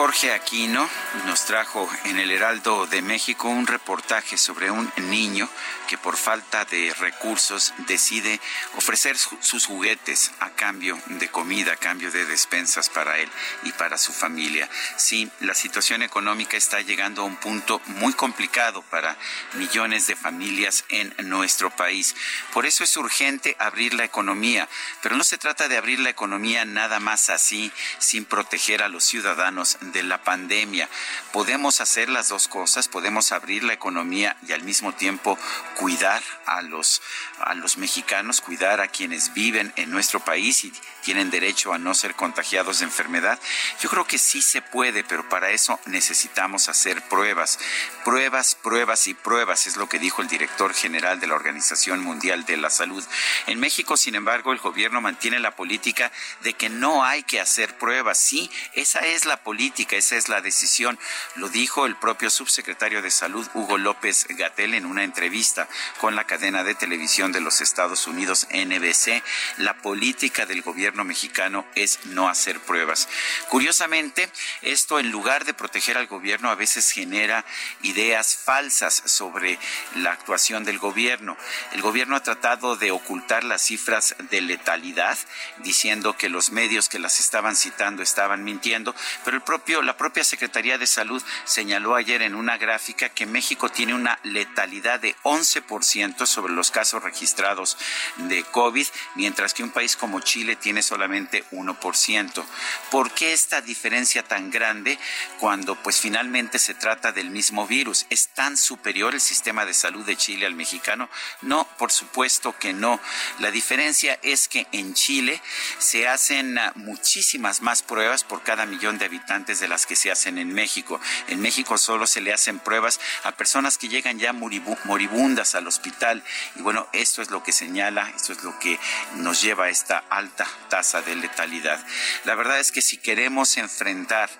Jorge Aquino nos trajo en el Heraldo de México un reportaje sobre un niño que por falta de recursos decide ofrecer sus juguetes a cambio de comida, a cambio de despensas para él y para su familia. Sí, la situación económica está llegando a un punto muy complicado para millones de familias en nuestro país. Por eso es urgente abrir la economía, pero no se trata de abrir la economía nada más así, sin proteger a los ciudadanos de la pandemia. Podemos hacer las dos cosas, podemos abrir la economía y al mismo tiempo cuidar a los, a los mexicanos, cuidar a quienes viven en nuestro país y tienen derecho a no ser contagiados de enfermedad. Yo creo que sí se puede, pero para eso necesitamos hacer pruebas. Pruebas, pruebas y pruebas, es lo que dijo el director general de la Organización Mundial de la Salud. En México, sin embargo, el gobierno mantiene la política de que no hay que hacer pruebas. Sí, esa es la política, esa es la decisión. Lo dijo el propio subsecretario de Salud, Hugo López Gatel, en una entrevista con la cadena de televisión de los Estados Unidos, NBC. La política del gobierno mexicano es no hacer pruebas. Curiosamente, esto en lugar de proteger al gobierno a veces genera ideas falsas sobre la actuación del gobierno. El gobierno ha tratado de ocultar las cifras de letalidad, diciendo que los medios que las estaban citando estaban mintiendo, pero el propio, la propia Secretaría de Salud señaló ayer en una gráfica que México tiene una letalidad de 11% sobre los casos registrados de COVID, mientras que un país como Chile tiene solamente 1%. ¿Por qué esta diferencia tan grande cuando pues finalmente se trata del mismo virus? ¿Es tan superior el sistema de salud de Chile al mexicano? No, por supuesto que no. La diferencia es que en Chile se hacen ah, muchísimas más pruebas por cada millón de habitantes de las que se hacen en México. En México solo se le hacen pruebas a personas que llegan ya moribundas al hospital. Y bueno, esto es lo que señala, esto es lo que nos lleva a esta alta tasa de letalidad. La verdad es que si queremos enfrentar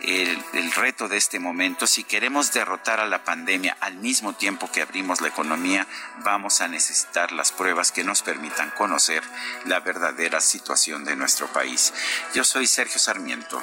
el, el reto de este momento, si queremos derrotar a la pandemia al mismo tiempo que abrimos la economía, vamos a necesitar las pruebas que nos permitan conocer la verdadera situación de nuestro país. Yo soy Sergio Sarmiento